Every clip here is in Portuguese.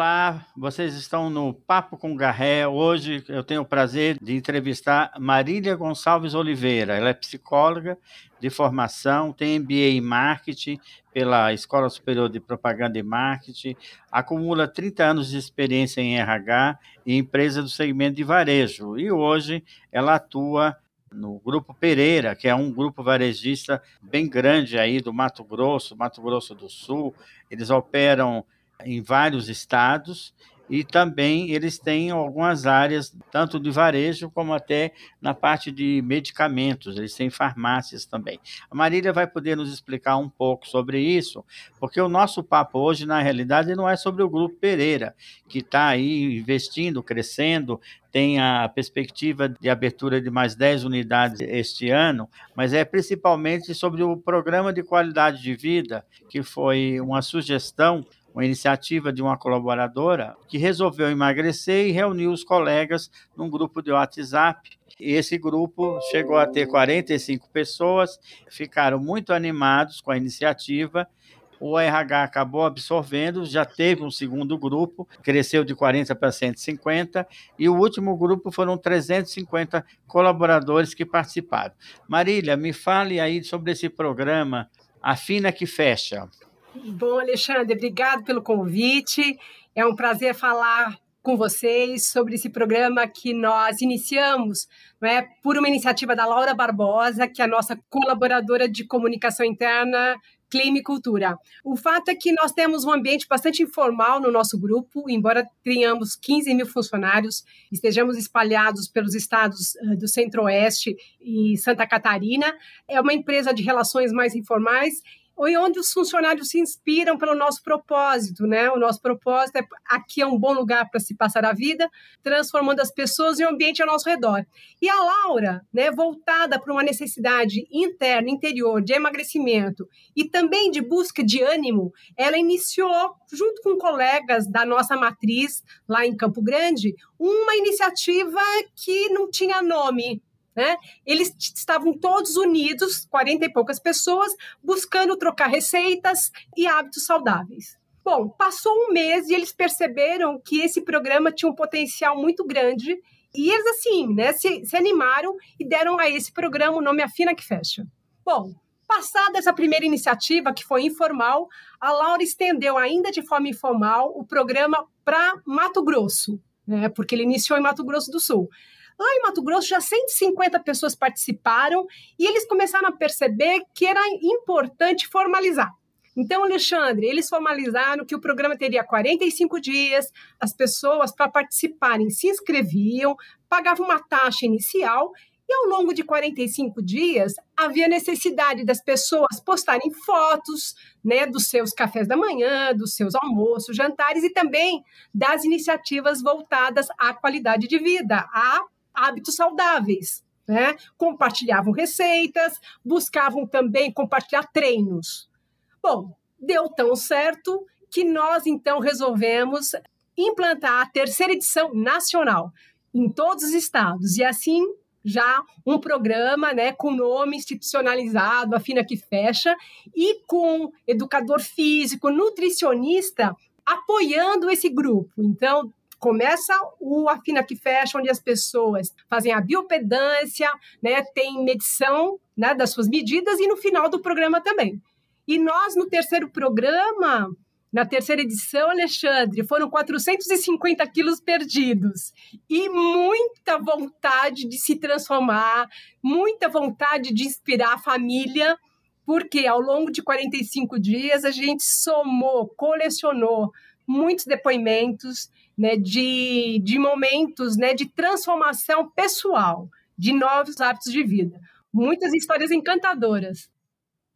Olá, vocês estão no Papo com Garré. Hoje eu tenho o prazer de entrevistar Marília Gonçalves Oliveira. Ela é psicóloga de formação, tem MBA em Marketing pela Escola Superior de Propaganda e Marketing, acumula 30 anos de experiência em RH e empresa do segmento de varejo. E hoje ela atua no Grupo Pereira, que é um grupo varejista bem grande aí do Mato Grosso, Mato Grosso do Sul. Eles operam em vários estados e também eles têm algumas áreas, tanto de varejo como até na parte de medicamentos, eles têm farmácias também. A Marília vai poder nos explicar um pouco sobre isso, porque o nosso papo hoje, na realidade, não é sobre o Grupo Pereira, que está aí investindo, crescendo, tem a perspectiva de abertura de mais 10 unidades este ano, mas é principalmente sobre o programa de qualidade de vida, que foi uma sugestão uma iniciativa de uma colaboradora que resolveu emagrecer e reuniu os colegas num grupo de WhatsApp. Esse grupo chegou a ter 45 pessoas, ficaram muito animados com a iniciativa. O RH acabou absorvendo, já teve um segundo grupo, cresceu de 40 para 150, e o último grupo foram 350 colaboradores que participaram. Marília, me fale aí sobre esse programa Afina que Fecha. Bom, Alexandre, obrigado pelo convite. É um prazer falar com vocês sobre esse programa que nós iniciamos não é, por uma iniciativa da Laura Barbosa, que é a nossa colaboradora de comunicação interna clima e cultura. O fato é que nós temos um ambiente bastante informal no nosso grupo, embora tenhamos 15 mil funcionários, estejamos espalhados pelos estados eh, do Centro-Oeste e Santa Catarina. É uma empresa de relações mais informais e onde os funcionários se inspiram pelo nosso propósito, né? O nosso propósito é aqui é um bom lugar para se passar a vida, transformando as pessoas e o ambiente ao nosso redor. E a Laura, né, voltada para uma necessidade interna, interior, de emagrecimento e também de busca de ânimo, ela iniciou, junto com colegas da nossa matriz lá em Campo Grande, uma iniciativa que não tinha nome, né? Eles estavam todos unidos, 40 e poucas pessoas, buscando trocar receitas e hábitos saudáveis. Bom, passou um mês e eles perceberam que esse programa tinha um potencial muito grande e eles, assim, né, se, se animaram e deram a esse programa o nome Afina que Fecha. Bom, passada essa primeira iniciativa, que foi informal, a Laura estendeu ainda de forma informal o programa para Mato Grosso, né, porque ele iniciou em Mato Grosso do Sul. Lá em Mato Grosso, já 150 pessoas participaram e eles começaram a perceber que era importante formalizar. Então, Alexandre, eles formalizaram que o programa teria 45 dias, as pessoas para participarem se inscreviam, pagavam uma taxa inicial e ao longo de 45 dias havia necessidade das pessoas postarem fotos, né, dos seus cafés da manhã, dos seus almoços, jantares e também das iniciativas voltadas à qualidade de vida, à hábitos saudáveis. Né? Compartilhavam receitas, buscavam também compartilhar treinos. Bom, deu tão certo que nós então resolvemos implantar a terceira edição nacional em todos os estados e assim já um programa né, com nome institucionalizado, a Fina que Fecha, e com educador físico, nutricionista apoiando esse grupo. Então, Começa o Afina que Fecha, onde as pessoas fazem a biopedância, né, tem medição né, das suas medidas e no final do programa também. E nós, no terceiro programa, na terceira edição, Alexandre, foram 450 quilos perdidos. E muita vontade de se transformar, muita vontade de inspirar a família, porque ao longo de 45 dias a gente somou, colecionou muitos depoimentos né, de, de momentos né, de transformação pessoal, de novos hábitos de vida. Muitas histórias encantadoras.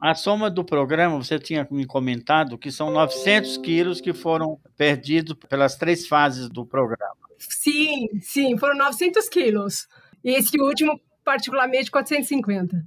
A soma do programa, você tinha me comentado que são 900 quilos que foram perdidos pelas três fases do programa. Sim, sim, foram 900 quilos. E esse último, particularmente, 450.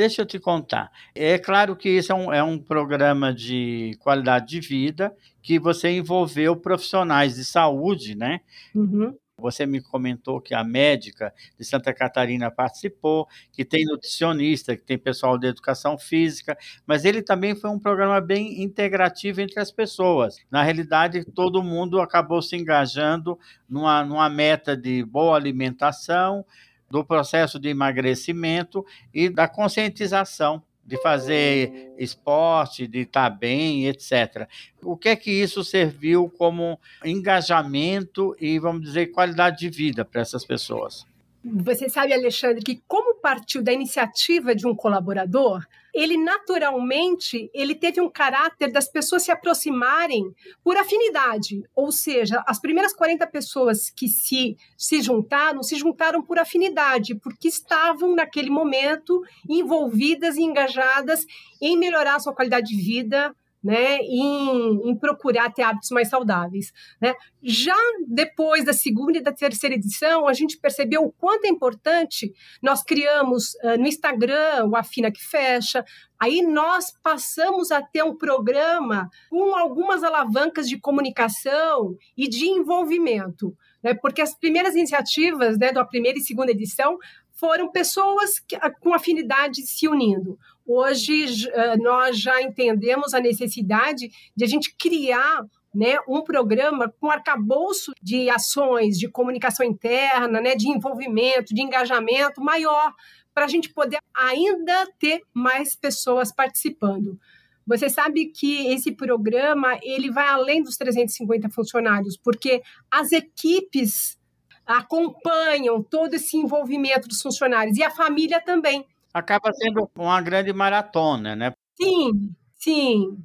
Deixa eu te contar. É claro que isso é um, é um programa de qualidade de vida que você envolveu profissionais de saúde, né? Uhum. Você me comentou que a médica de Santa Catarina participou, que tem nutricionista, que tem pessoal de educação física, mas ele também foi um programa bem integrativo entre as pessoas. Na realidade, todo mundo acabou se engajando numa, numa meta de boa alimentação, do processo de emagrecimento e da conscientização de fazer esporte, de estar bem, etc. O que é que isso serviu como engajamento e, vamos dizer, qualidade de vida para essas pessoas? Você sabe, Alexandre, que como partiu da iniciativa de um colaborador, ele naturalmente ele teve um caráter das pessoas se aproximarem por afinidade, ou seja, as primeiras 40 pessoas que se, se juntaram, se juntaram por afinidade, porque estavam naquele momento envolvidas e engajadas em melhorar a sua qualidade de vida, né, em, em, procurar ter hábitos mais saudáveis. Né? Já depois da segunda e da terceira edição, a gente percebeu o quanto é importante. Nós criamos uh, no Instagram o Afina que Fecha, aí nós passamos a ter um programa com algumas alavancas de comunicação e de envolvimento. Né? Porque as primeiras iniciativas né, da primeira e segunda edição foram pessoas que, com afinidade se unindo. Hoje eh, nós já entendemos a necessidade de a gente criar né, um programa com arcabouço de ações de comunicação interna, né, de envolvimento, de engajamento maior, para a gente poder ainda ter mais pessoas participando. Você sabe que esse programa ele vai além dos 350 funcionários, porque as equipes acompanham todo esse envolvimento dos funcionários e a família também. Acaba sendo uma grande maratona, né? Sim, sim.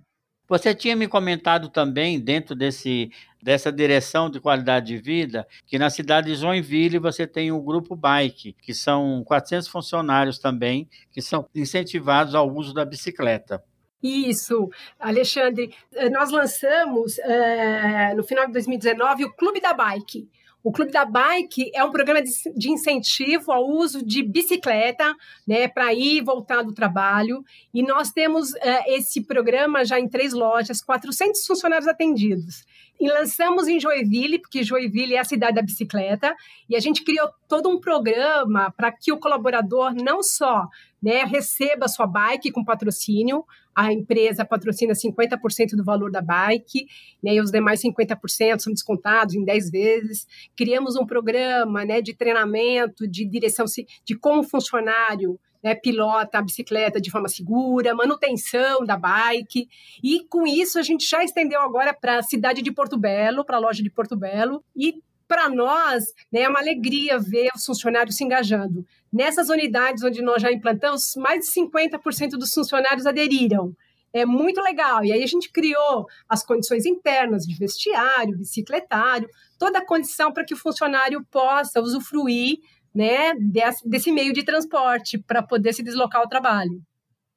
Você tinha me comentado também, dentro desse, dessa direção de qualidade de vida, que na cidade de Joinville você tem o Grupo Bike, que são 400 funcionários também, que são incentivados ao uso da bicicleta. Isso, Alexandre. Eh, nós lançamos, é, no final de 2019, o Clube da Bike. O Clube da Bike é um programa de, incentivo ao uso de bicicleta, né, para ir e voltar do trabalho. E nós temos uh, esse programa já em três lojas, 400 funcionários atendidos. E lançamos em Joinville, porque Joinville é a cidade da bicicleta, e a gente criou todo um programa para que o colaborador não só né, receba sua bike com patrocínio, a empresa patrocina 50% do valor da bike, né, e os demais 50% são descontados em 10 vezes. Criamos um programa né, de treinamento, de direção, de como funcionário né, pilota a bicicleta de forma segura, manutenção da bike. E com isso a gente já estendeu agora para a cidade de Porto Belo, para a loja de Porto Belo, e para nós né, é uma alegria ver os funcionários se engajando. Nessas unidades onde nós já implantamos, mais de 50% dos funcionários aderiram. É muito legal. E aí a gente criou as condições internas de vestiário, bicicletário, toda a condição para que o funcionário possa usufruir né, desse, desse meio de transporte para poder se deslocar ao trabalho.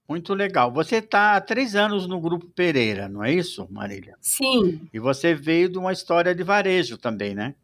Muito legal. Você está há três anos no Grupo Pereira, não é isso, Marília? Sim. E você veio de uma história de varejo também, né?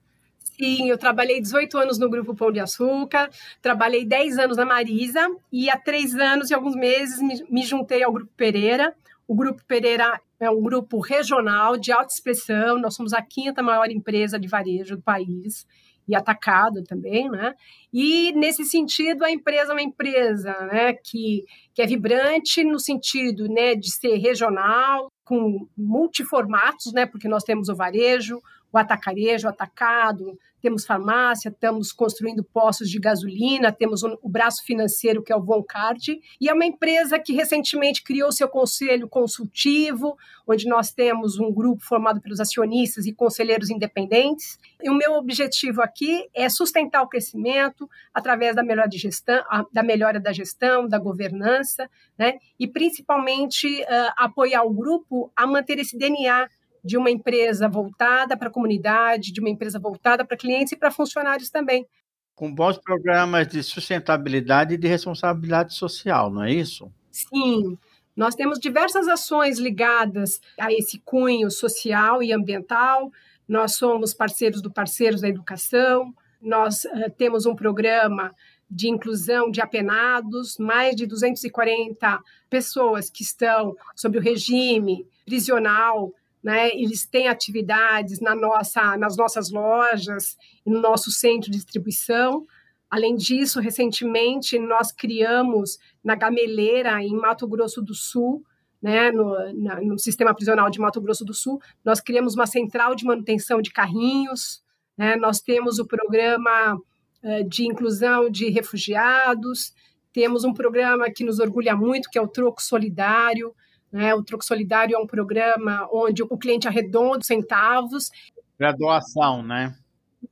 Sim, eu trabalhei 18 anos no Grupo Pão de Açúcar, trabalhei 10 anos na Marisa e há três anos e alguns meses me, juntei ao Grupo Pereira. O Grupo Pereira é um grupo regional de alta expressão, nós somos a quinta maior empresa de varejo do país e atacado também, né? E nesse sentido a empresa é uma empresa, né, que, que é vibrante no sentido, né, de ser regional, com multiformatos, né, porque nós temos o varejo, o atacarejo, o atacado, temos farmácia, estamos construindo postos de gasolina, temos o braço financeiro que é o Voncard, e é uma empresa que recentemente criou seu conselho consultivo, onde nós temos um grupo formado pelos acionistas e conselheiros independentes. E o meu objetivo aqui é sustentar o crescimento através da melhora, de gestão, da, melhora da gestão, da governança, né? e principalmente uh, apoiar o grupo a manter esse DNA de uma empresa voltada para a comunidade, de uma empresa voltada para clientes e para funcionários também. Com bons programas de sustentabilidade e de responsabilidade social, não é isso? Sim. Nós temos diversas ações ligadas a esse cunho social e ambiental. Nós somos parceiros do Parceiros da Educação. Nós uh, temos um programa de inclusão de apenados, mais de 240 pessoas que estão sob o regime prisional né? Eles têm atividades na nossa, nas nossas lojas, no nosso centro de distribuição. Além disso, recentemente nós criamos na Gameleira, em Mato Grosso do Sul, né, no, na, no, sistema prisional de Mato Grosso do Sul, nós criamos uma central de manutenção de carrinhos, né, nós temos o programa uh, de inclusão de refugiados, temos um programa que nos orgulha muito, que é o Troco Solidário. Né, o Troco Solidário é um programa onde o cliente arredonda centavos. Para doação, né?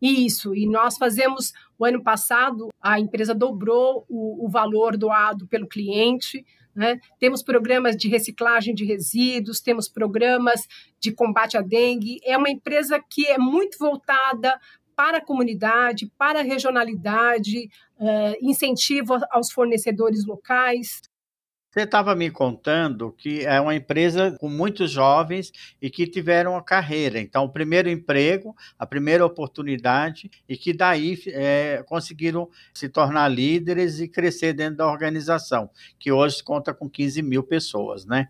Isso, e nós fazemos, o ano passado, a empresa dobrou o, o valor doado pelo cliente, né? Temos programas de reciclagem de resíduos, temos programas de combate à dengue. É uma empresa que é muito voltada para a comunidade, para a regionalidade, uh, incentivo aos fornecedores locais. Você estava me contando que é uma empresa com muitos jovens e que tiveram a carreira. Então, o primeiro emprego, a primeira oportunidade, e que daí é, conseguiram se tornar líderes e crescer dentro da organização, que hoje conta com 15 mil pessoas, né?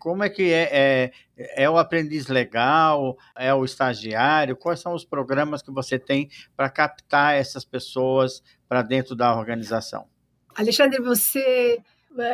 Como é que é, é, é o aprendiz legal? É o estagiário? Quais são os programas que você tem para captar essas pessoas para dentro da organização? Alexandre, você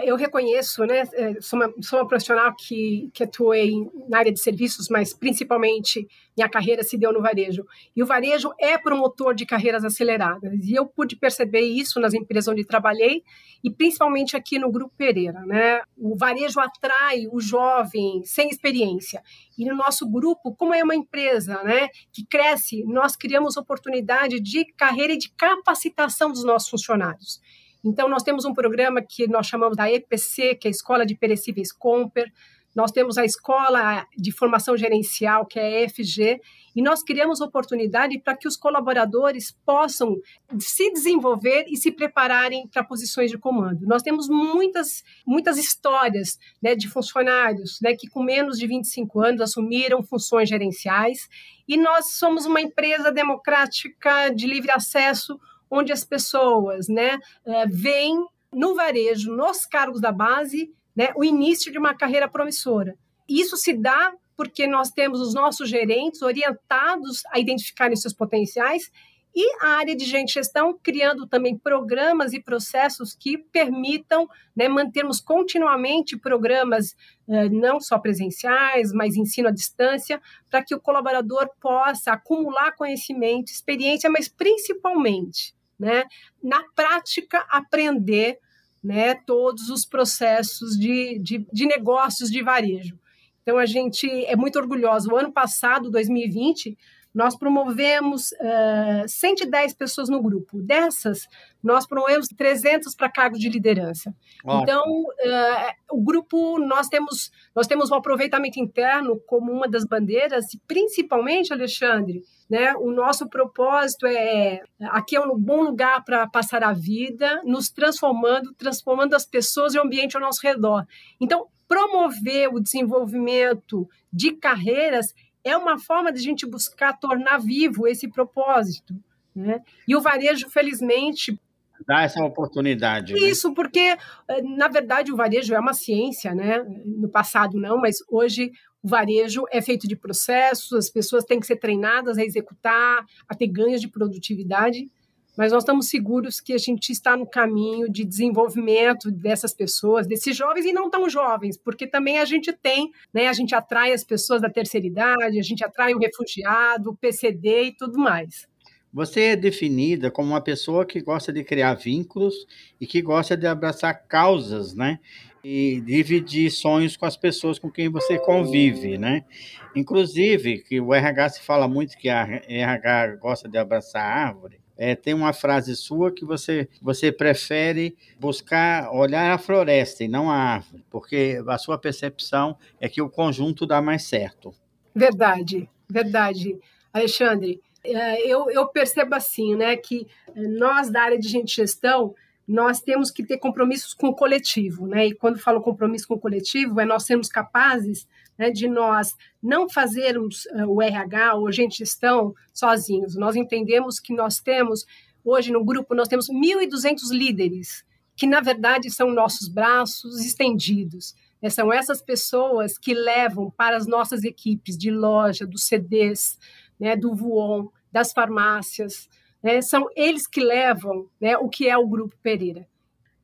eu reconheço, né, é, sou uma, sou uma profissional que, que atuei na área de serviços, mas principalmente minha carreira se deu no varejo. E o varejo é promotor de carreiras aceleradas. E eu pude perceber isso nas empresas onde trabalhei e principalmente aqui no Grupo Pereira. Né? O varejo atrai o jovem sem experiência. E no nosso grupo, como é uma empresa né, que cresce, nós criamos oportunidade de carreira e de capacitação dos nossos funcionários. Então, nós temos um programa que nós chamamos da EPC, que é a Escola de Perecíveis Comper, nós temos a Escola de Formação Gerencial, que é a EFG, e nós criamos oportunidade para que os colaboradores possam se desenvolver e se prepararem para posições de comando. Nós temos muitas, muitas histórias né, de funcionários né, que, com menos de 25 anos, assumiram funções gerenciais, e nós somos uma empresa democrática de livre acesso onde as pessoas né, eh, veem no varejo, nos cargos da base, né, o início de uma carreira promissora. Isso se dá porque nós temos os nossos gerentes orientados a identificarem seus potenciais e a área de gente gestão criando também programas e processos que permitam né, mantermos continuamente programas eh, não só presenciais, mas ensino à distância, para que o colaborador possa acumular conhecimento, experiência, mas principalmente né, na prática, aprender né, todos os processos de, de, de negócios de varejo. Então, a gente é muito orgulhoso. O ano passado, 2020, nós promovemos uh, 110 pessoas no grupo. Dessas, nós promovemos 300 para cargos de liderança. Ótimo. Então, uh, o grupo, nós temos, nós temos o aproveitamento interno como uma das bandeiras, e principalmente, Alexandre, né, o nosso propósito é aqui é um bom lugar para passar a vida, nos transformando, transformando as pessoas e o ambiente ao nosso redor. Então, promover o desenvolvimento de carreiras é uma forma de a gente buscar tornar vivo esse propósito. Né? E o varejo, felizmente. Dá essa oportunidade. Né? Isso, né? porque, eh, na verdade, o varejo é uma ciência, né? No passado não, mas hoje o varejo é feito de processos, as pessoas têm que ser treinadas a executar, a ter ganhos de produtividade mas nós estamos seguros que a gente está no caminho de desenvolvimento dessas pessoas, desses jovens e não tão jovens, porque também a gente tem, né, a gente atrai as pessoas da terceira idade, a gente atrai o refugiado, o PCD e tudo mais. Você é definida como uma pessoa que gosta de criar vínculos e que gosta de abraçar causas, né? E dividir sonhos com as pessoas com quem você convive, né? Inclusive, que o RH se fala muito que a RH gosta de abraçar árvore. É, tem uma frase sua que você, você prefere buscar olhar a floresta e não a árvore, porque a sua percepção é que o conjunto dá mais certo. Verdade, verdade. Alexandre, é, eu, eu percebo assim, né, que nós da área de gente gestão, nós temos que ter compromissos com o coletivo, né? E quando falo compromisso com o coletivo, é nós sermos capazes né, de nós não fazermos uh, o RH ou a gestão sozinhos. Nós entendemos que nós temos, hoje no grupo, nós temos 1.200 líderes, que na verdade são nossos braços estendidos. Né? São essas pessoas que levam para as nossas equipes de loja, dos CDs, né, do Vuon, das farmácias, né, são eles que levam né, o que é o Grupo Pereira.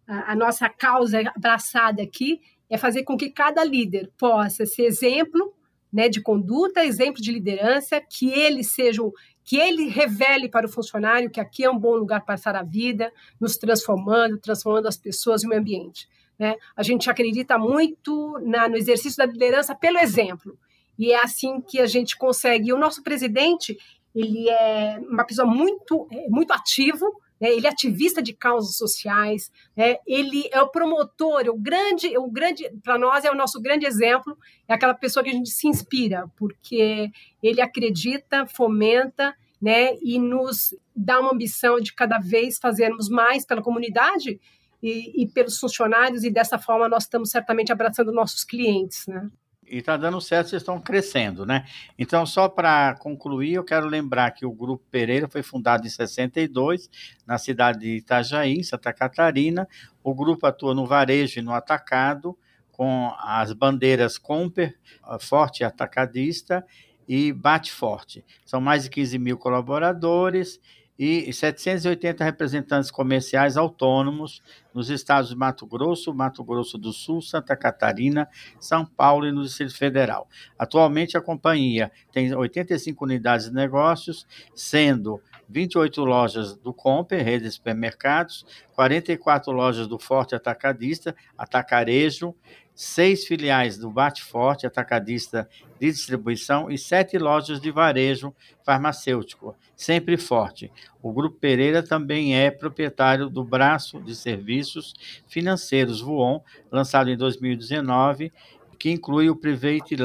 A, a nossa causa abraçada aqui é fazer com que cada líder possa ser exemplo né, de conduta, exemplo de liderança, que ele seja, que ele revele para o funcionário que aqui é um bom lugar para passar a vida, nos transformando, transformando as pessoas e o ambiente. Né? A gente acredita muito na, no exercício da liderança pelo exemplo. E é assim que a gente consegue. E o nosso presidente, ele é uma pessoa muito, é, muito ativo, né? ele é ativista de causas sociais, né? ele é o promotor, o grande, o grande para nós é o nosso grande exemplo, é aquela pessoa que a gente se inspira, porque ele acredita, fomenta né, e nos dá uma ambição de cada vez fazermos mais pela comunidade e, e pelos funcionários, e dessa forma nós estamos certamente abraçando nossos clientes. Né? E está dando certo, vocês estão crescendo, né? Então, só para concluir, eu quero lembrar que o Grupo Pereira foi fundado em 62, na cidade de Itajaí, Santa Catarina. O grupo atua no varejo e no atacado, com as bandeiras Comper, Forte Atacadista e Bate Forte. São mais de 15 mil colaboradores e 780 representantes comerciais autônomos nos estados de Mato Grosso, Mato Grosso do Sul, Santa Catarina, São Paulo e no Distrito Federal. Atualmente, a companhia tem 85 unidades de negócios, sendo 28 lojas do Comper, rede de supermercados, 44 lojas do Forte Atacadista, Atacarejo, seis filiais do Bate Forte, atacadista de distribuição, e sete lojas de varejo farmacêutico, sempre forte. O Grupo Pereira também é proprietário do braço de serviços financeiros Vuon, lançado em 2019, que inclui o Private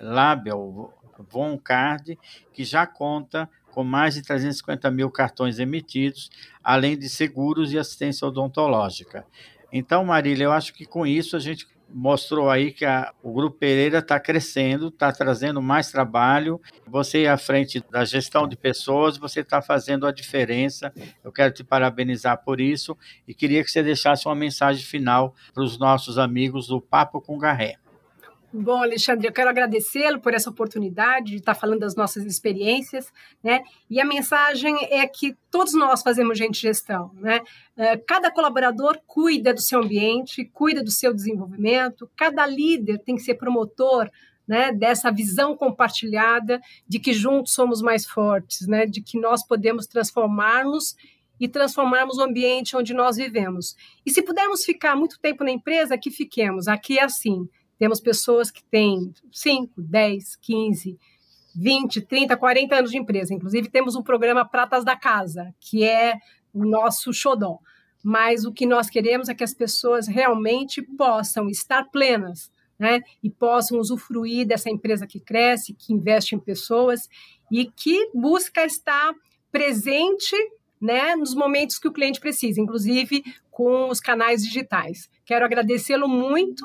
Label Von Card, que já conta com mais de 350 mil cartões emitidos, além de seguros e assistência odontológica. Então, Marília, eu acho que com isso a gente mostrou aí que a, o Grupo Pereira está crescendo, está trazendo mais trabalho. Você, à frente da gestão de pessoas, você está fazendo a diferença. Eu quero te parabenizar por isso e queria que você deixasse uma mensagem final para os nossos amigos do Papo com Garré. Bom, Alexandre, eu quero agradecê-lo por essa oportunidade de estar falando das nossas experiências, né? E a mensagem é que todos nós fazemos gente gestão, né? Eh, cada colaborador cuida do seu ambiente, cuida do seu desenvolvimento, cada líder tem que ser promotor né, dessa visão compartilhada de que juntos somos mais fortes, né, de que nós podemos transformar-nos e transformarmos o ambiente onde nós vivemos. E se pudermos ficar muito tempo na empresa, que fiquemos. Aqui é assim. Temos pessoas que têm 5, 10, 15, 20, 30, 40 anos de empresa. Inclusive, temos um programa Pratas da Casa, que é o nosso xodó. Mas o que nós queremos é que as pessoas realmente possam estar plenas, né? E possam usufruir dessa empresa que cresce, que investe em pessoas e que busca estar presente né, nos momentos que o cliente precisa, inclusive com os canais digitais. Quero agradecê-lo muito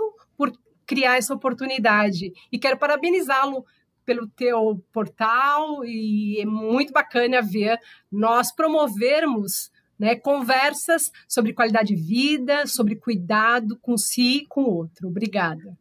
criar essa oportunidade. E quero parabenizá-lo pelo teu portal e é muito bacana ver nós promovermos né, conversas sobre qualidade de vida, sobre cuidado com si e com o outro. Obrigada.